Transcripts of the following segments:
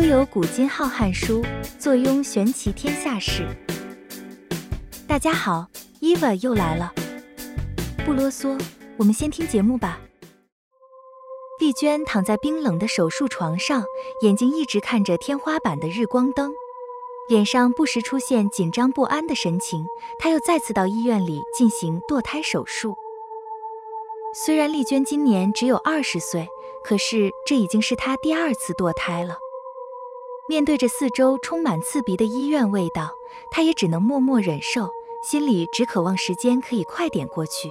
悠游古今浩瀚书，坐拥玄奇天下事。大家好，Eva 又来了。不啰嗦，我们先听节目吧。丽娟躺在冰冷的手术床上，眼睛一直看着天花板的日光灯，脸上不时出现紧张不安的神情。她又再次到医院里进行堕胎手术。虽然丽娟今年只有二十岁，可是这已经是她第二次堕胎了。面对着四周充满刺鼻的医院味道，她也只能默默忍受，心里只渴望时间可以快点过去。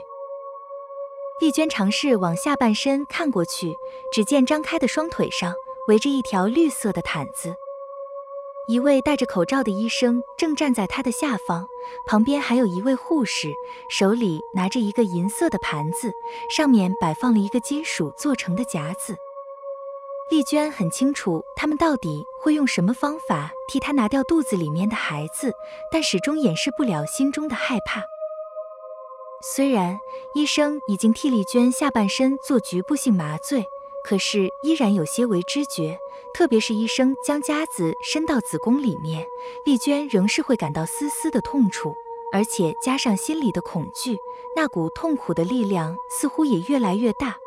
丽娟尝试往下半身看过去，只见张开的双腿上围着一条绿色的毯子。一位戴着口罩的医生正站在她的下方，旁边还有一位护士，手里拿着一个银色的盘子，上面摆放了一个金属做成的夹子。丽娟很清楚他们到底会用什么方法替她拿掉肚子里面的孩子，但始终掩饰不了心中的害怕。虽然医生已经替丽娟下半身做局部性麻醉，可是依然有些为知觉。特别是医生将夹子伸到子宫里面，丽娟仍是会感到丝丝的痛楚，而且加上心里的恐惧，那股痛苦的力量似乎也越来越大。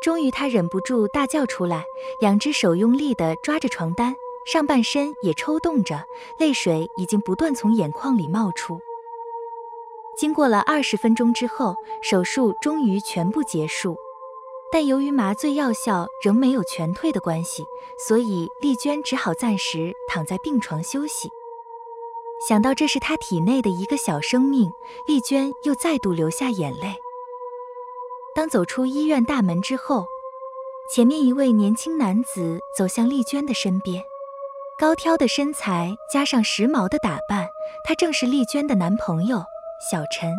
终于，她忍不住大叫出来，两只手用力地抓着床单，上半身也抽动着，泪水已经不断从眼眶里冒出。经过了二十分钟之后，手术终于全部结束。但由于麻醉药效仍没有全退的关系，所以丽娟只好暂时躺在病床休息。想到这是她体内的一个小生命，丽娟又再度流下眼泪。当走出医院大门之后，前面一位年轻男子走向丽娟的身边，高挑的身材加上时髦的打扮，他正是丽娟的男朋友小陈。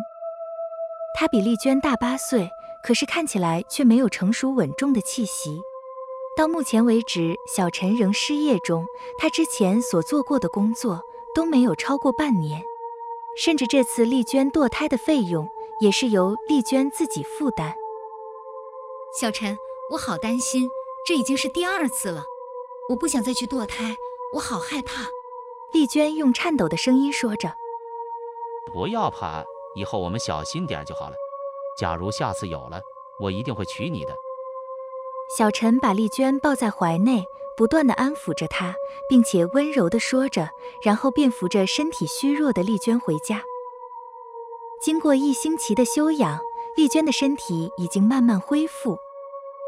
他比丽娟大八岁。可是看起来却没有成熟稳重的气息。到目前为止，小陈仍失业中，他之前所做过的工作都没有超过半年，甚至这次丽娟堕胎的费用也是由丽娟自己负担。小陈，我好担心，这已经是第二次了，我不想再去堕胎，我好害怕。丽娟用颤抖的声音说着：“不要怕，以后我们小心点就好了。”假如下次有了，我一定会娶你的。小陈把丽娟抱在怀内，不断的安抚着她，并且温柔的说着，然后便扶着身体虚弱的丽娟回家。经过一星期的休养，丽娟的身体已经慢慢恢复，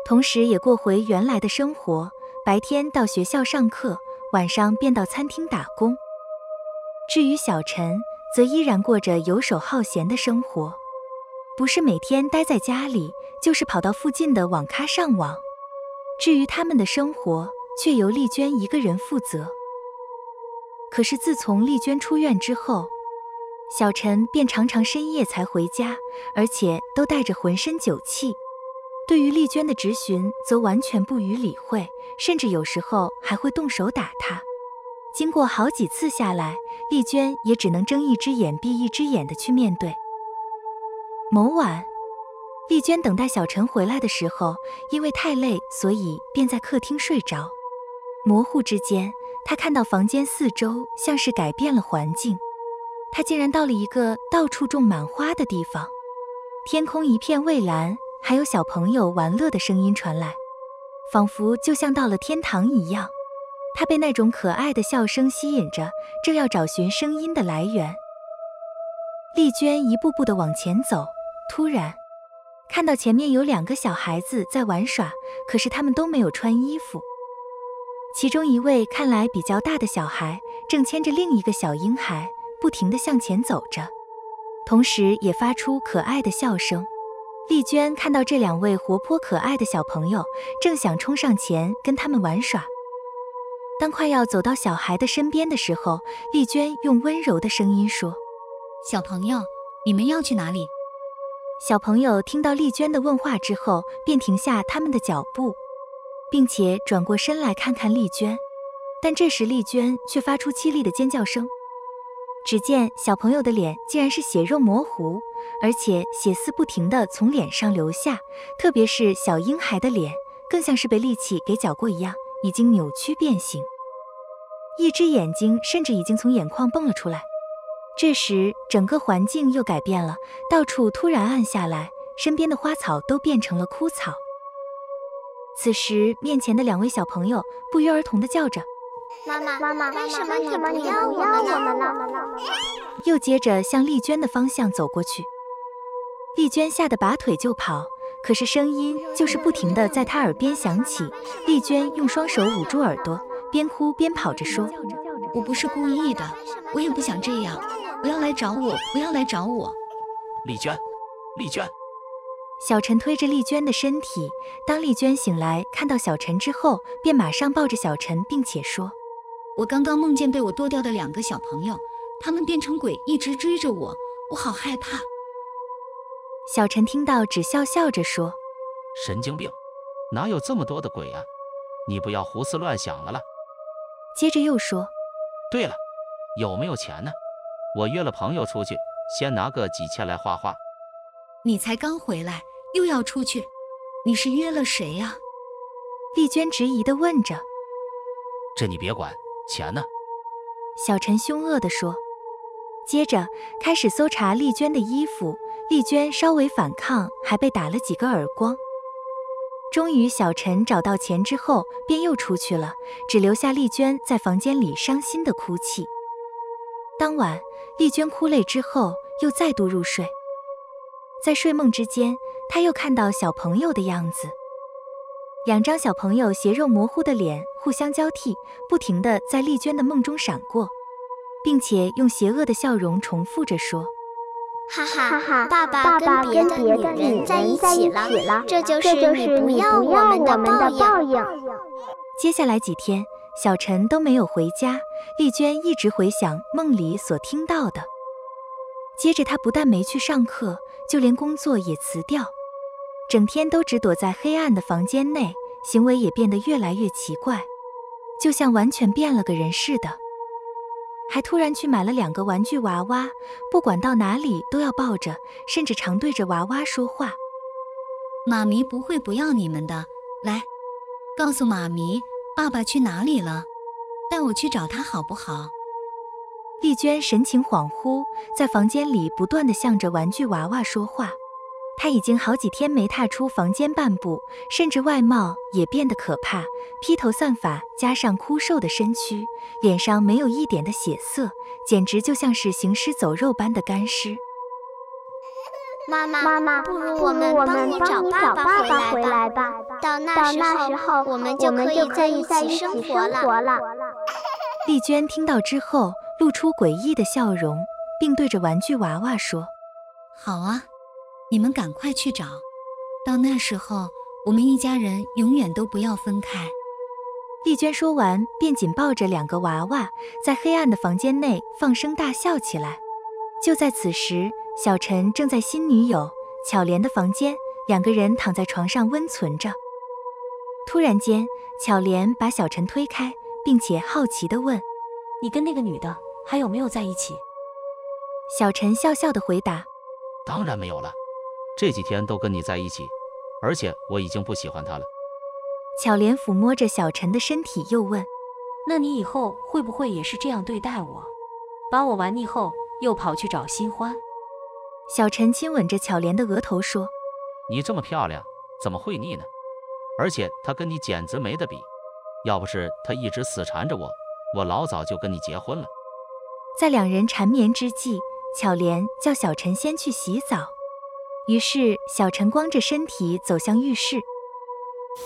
同时也过回原来的生活，白天到学校上课，晚上便到餐厅打工。至于小陈，则依然过着游手好闲的生活。不是每天待在家里，就是跑到附近的网咖上网。至于他们的生活，却由丽娟一个人负责。可是自从丽娟出院之后，小陈便常常深夜才回家，而且都带着浑身酒气。对于丽娟的质询，则完全不予理会，甚至有时候还会动手打她。经过好几次下来，丽娟也只能睁一只眼闭一只眼的去面对。某晚，丽娟等待小陈回来的时候，因为太累，所以便在客厅睡着。模糊之间，她看到房间四周像是改变了环境，他竟然到了一个到处种满花的地方，天空一片蔚蓝，还有小朋友玩乐的声音传来，仿佛就像到了天堂一样。他被那种可爱的笑声吸引着，正要找寻声音的来源。丽娟一步步地往前走。突然，看到前面有两个小孩子在玩耍，可是他们都没有穿衣服。其中一位看来比较大的小孩正牵着另一个小婴孩，不停地向前走着，同时也发出可爱的笑声。丽娟看到这两位活泼可爱的小朋友，正想冲上前跟他们玩耍。当快要走到小孩的身边的时候，丽娟用温柔的声音说：“小朋友，你们要去哪里？”小朋友听到丽娟的问话之后，便停下他们的脚步，并且转过身来看看丽娟。但这时丽娟却发出凄厉的尖叫声。只见小朋友的脸竟然是血肉模糊，而且血丝不停地从脸上流下，特别是小婴孩的脸，更像是被利器给绞过一样，已经扭曲变形，一只眼睛甚至已经从眼眶蹦了出来。这时，整个环境又改变了，到处突然暗下来，身边的花草都变成了枯草。此时，面前的两位小朋友不约而同地叫着：“妈妈，妈妈，为什么你不要我们了？”又接着向丽娟的方向走过去。丽娟吓得拔腿就跑，可是声音就是不停的在她耳边响起。丽娟用双手捂住耳朵，边哭边跑着说：“我不是故意的，我也不想这样。不要来找我，不要来找我。”丽娟，丽娟。小陈推着丽娟的身体，当丽娟醒来看到小陈之后，便马上抱着小陈，并且说：“我刚刚梦见被我剁掉的两个小朋友，他们变成鬼，一直追着我，我好害怕。”小陈听到，只笑笑着说：“神经病，哪有这么多的鬼啊？你不要胡思乱想了啦。”接着又说：“对了，有没有钱呢？我约了朋友出去，先拿个几千来花花。”你才刚回来，又要出去，你是约了谁呀？丽娟质疑地问着。这你别管，钱呢？小陈凶恶地说。接着开始搜查丽娟的衣服，丽娟稍微反抗，还被打了几个耳光。终于，小陈找到钱之后，便又出去了，只留下丽娟在房间里伤心的哭泣。当晚，丽娟哭累之后，又再度入睡。在睡梦之间，他又看到小朋友的样子，两张小朋友血肉模糊的脸互相交替，不停地在丽娟的梦中闪过，并且用邪恶的笑容重复着说：“哈哈哈，爸爸跟别的女人在一起了，这就是你不要我们的报应。”接下来几天，小陈都没有回家，丽娟一直回想梦里所听到的。接着，她不但没去上课，就连工作也辞掉，整天都只躲在黑暗的房间内，行为也变得越来越奇怪，就像完全变了个人似的。还突然去买了两个玩具娃娃，不管到哪里都要抱着，甚至常对着娃娃说话。妈咪不会不要你们的，来，告诉妈咪，爸爸去哪里了？带我去找他好不好？丽娟神情恍惚，在房间里不断的向着玩具娃娃说话。她已经好几天没踏出房间半步，甚至外貌也变得可怕，披头散发，加上枯瘦的身躯，脸上没有一点的血色，简直就像是行尸走肉般的干尸。妈妈，妈妈，不如我们帮你找爸爸回来吧。到那时候，我们就可以在一起生活了。丽娟听到之后。露出诡异的笑容，并对着玩具娃娃说：“好啊，你们赶快去找。到那时候，我们一家人永远都不要分开。”丽娟说完，便紧抱着两个娃娃，在黑暗的房间内放声大笑起来。就在此时，小陈正在新女友巧莲的房间，两个人躺在床上温存着。突然间，巧莲把小陈推开，并且好奇地问：“你跟那个女的？”还有没有在一起？小陈笑笑的回答：“当然没有了，这几天都跟你在一起，而且我已经不喜欢他了。”巧莲抚摸着小陈的身体，又问：“那你以后会不会也是这样对待我？把我玩腻后，又跑去找新欢？”小陈亲吻着巧莲的额头说：“你这么漂亮，怎么会腻呢？而且他跟你简直没得比，要不是他一直死缠着我，我老早就跟你结婚了。”在两人缠绵之际，巧莲叫小陈先去洗澡。于是小陈光着身体走向浴室，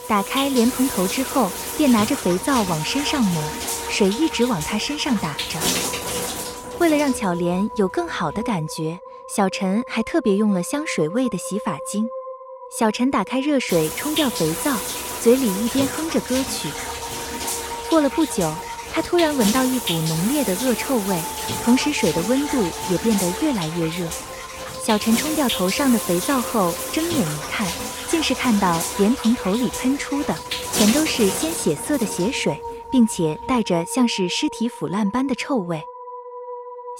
打开莲蓬头之后，便拿着肥皂往身上抹，水一直往他身上打着。为了让巧莲有更好的感觉，小陈还特别用了香水味的洗发精。小陈打开热水冲掉肥皂，嘴里一边哼着歌曲。过了不久。他突然闻到一股浓烈的恶臭味，同时水的温度也变得越来越热。小陈冲掉头上的肥皂后，睁眼一看，竟是看到莲蓬头里喷出的全都是鲜血色的血水，并且带着像是尸体腐烂般的臭味。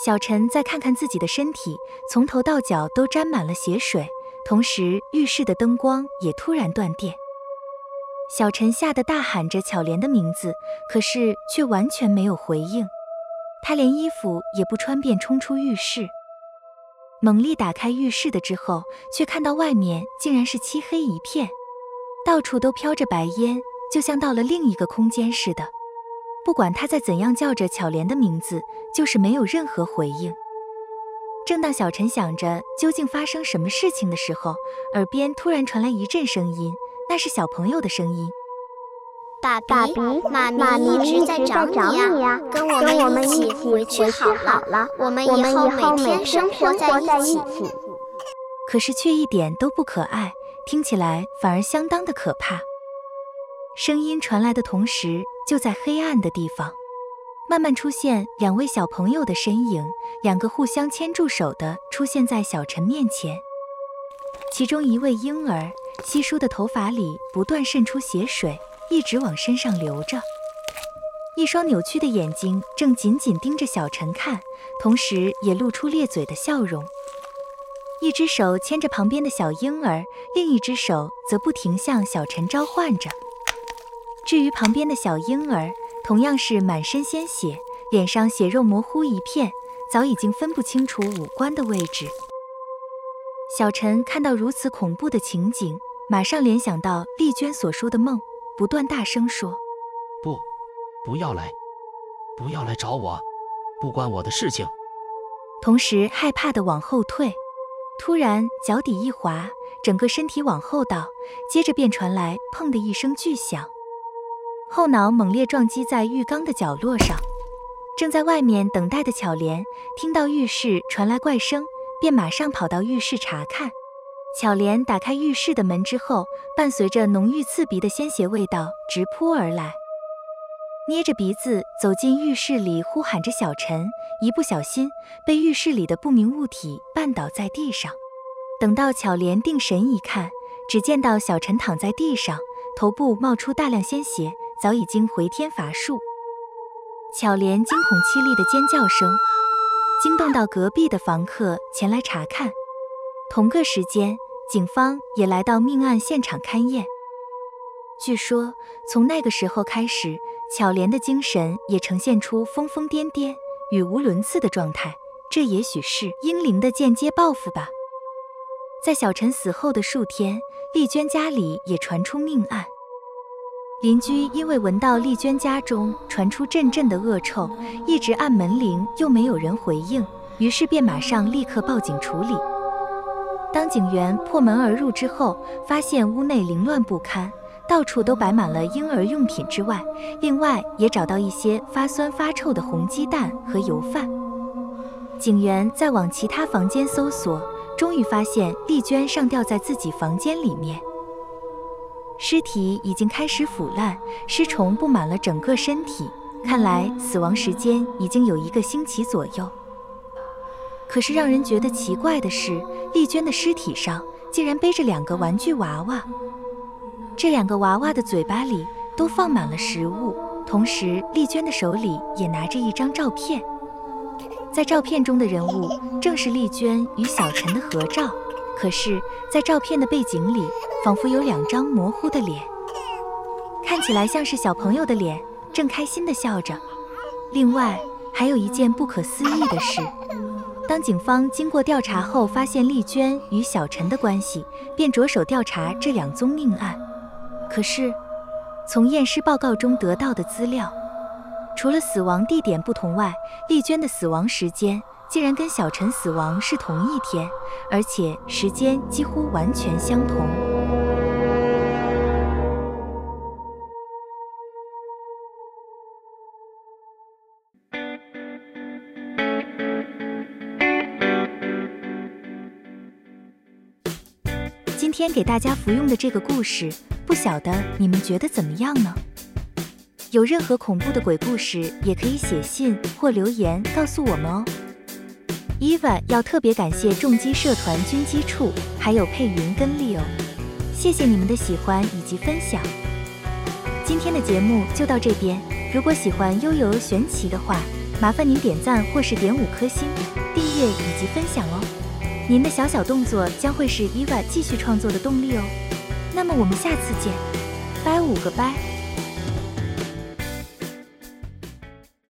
小陈再看看自己的身体，从头到脚都沾满了血水，同时浴室的灯光也突然断电。小陈吓得大喊着巧莲的名字，可是却完全没有回应。他连衣服也不穿，便冲出浴室。猛力打开浴室的之后，却看到外面竟然是漆黑一片，到处都飘着白烟，就像到了另一个空间似的。不管他再怎样叫着巧莲的名字，就是没有任何回应。正当小陈想着究竟发生什么事情的时候，耳边突然传来一阵声音，那是小朋友的声音。爸比，妈咪一直在找你呀，跟我们一起回去好了。我们以后每天生活在一起。可是却一点都不可爱，听起来反而相当的可怕。声音传来的同时，就在黑暗的地方，慢慢出现两位小朋友的身影，两个互相牵住手的出现在小陈面前。其中一位婴儿，稀疏的头发里不断渗出血水。一直往身上流着，一双扭曲的眼睛正紧紧盯着小陈看，同时也露出咧嘴的笑容。一只手牵着旁边的小婴儿，另一只手则不停向小陈召唤着。至于旁边的小婴儿，同样是满身鲜血，脸上血肉模糊一片，早已经分不清楚五官的位置。小陈看到如此恐怖的情景，马上联想到丽娟所说的梦。不断大声说：“不，不要来，不要来找我，不关我的事情。”同时害怕的往后退，突然脚底一滑，整个身体往后倒，接着便传来“砰”的一声巨响，后脑猛烈撞击在浴缸的角落上。正在外面等待的巧莲听到浴室传来怪声，便马上跑到浴室查看。巧莲打开浴室的门之后，伴随着浓郁刺鼻的鲜血味道直扑而来，捏着鼻子走进浴室里，呼喊着小陈，一不小心被浴室里的不明物体绊倒在地上。等到巧莲定神一看，只见到小陈躺在地上，头部冒出大量鲜血，早已经回天乏术。巧莲惊恐凄厉的尖叫声，惊动到隔壁的房客前来查看。同个时间。警方也来到命案现场勘验。据说从那个时候开始，巧莲的精神也呈现出疯疯癫癫、语无伦次的状态。这也许是英灵的间接报复吧。在小陈死后的数天，丽娟家里也传出命案。邻居因为闻到丽娟家中传出阵阵的恶臭，一直按门铃又没有人回应，于是便马上立刻报警处理。当警员破门而入之后，发现屋内凌乱不堪，到处都摆满了婴儿用品之外，另外也找到一些发酸发臭的红鸡蛋和油饭。警员再往其他房间搜索，终于发现丽娟上吊在自己房间里面，尸体已经开始腐烂，尸虫布满了整个身体，看来死亡时间已经有一个星期左右。可是让人觉得奇怪的是，丽娟的尸体上竟然背着两个玩具娃娃，这两个娃娃的嘴巴里都放满了食物，同时丽娟的手里也拿着一张照片，在照片中的人物正是丽娟与小陈的合照，可是，在照片的背景里，仿佛有两张模糊的脸，看起来像是小朋友的脸，正开心地笑着。另外，还有一件不可思议的事。当警方经过调查后，发现丽娟与小陈的关系，便着手调查这两宗命案。可是，从验尸报告中得到的资料，除了死亡地点不同外，丽娟的死亡时间竟然跟小陈死亡是同一天，而且时间几乎完全相同。天给大家服用的这个故事，不晓得你们觉得怎么样呢？有任何恐怖的鬼故事，也可以写信或留言告诉我们哦。Eva 要特别感谢重击社团军机处，还有佩云跟 Leo，谢谢你们的喜欢以及分享。今天的节目就到这边，如果喜欢悠悠玄奇的话，麻烦您点赞或是点五颗星、订阅以及分享哦。您的小小动作将会是 Eva 继续创作的动力哦。那么我们下次见。拜五个拜。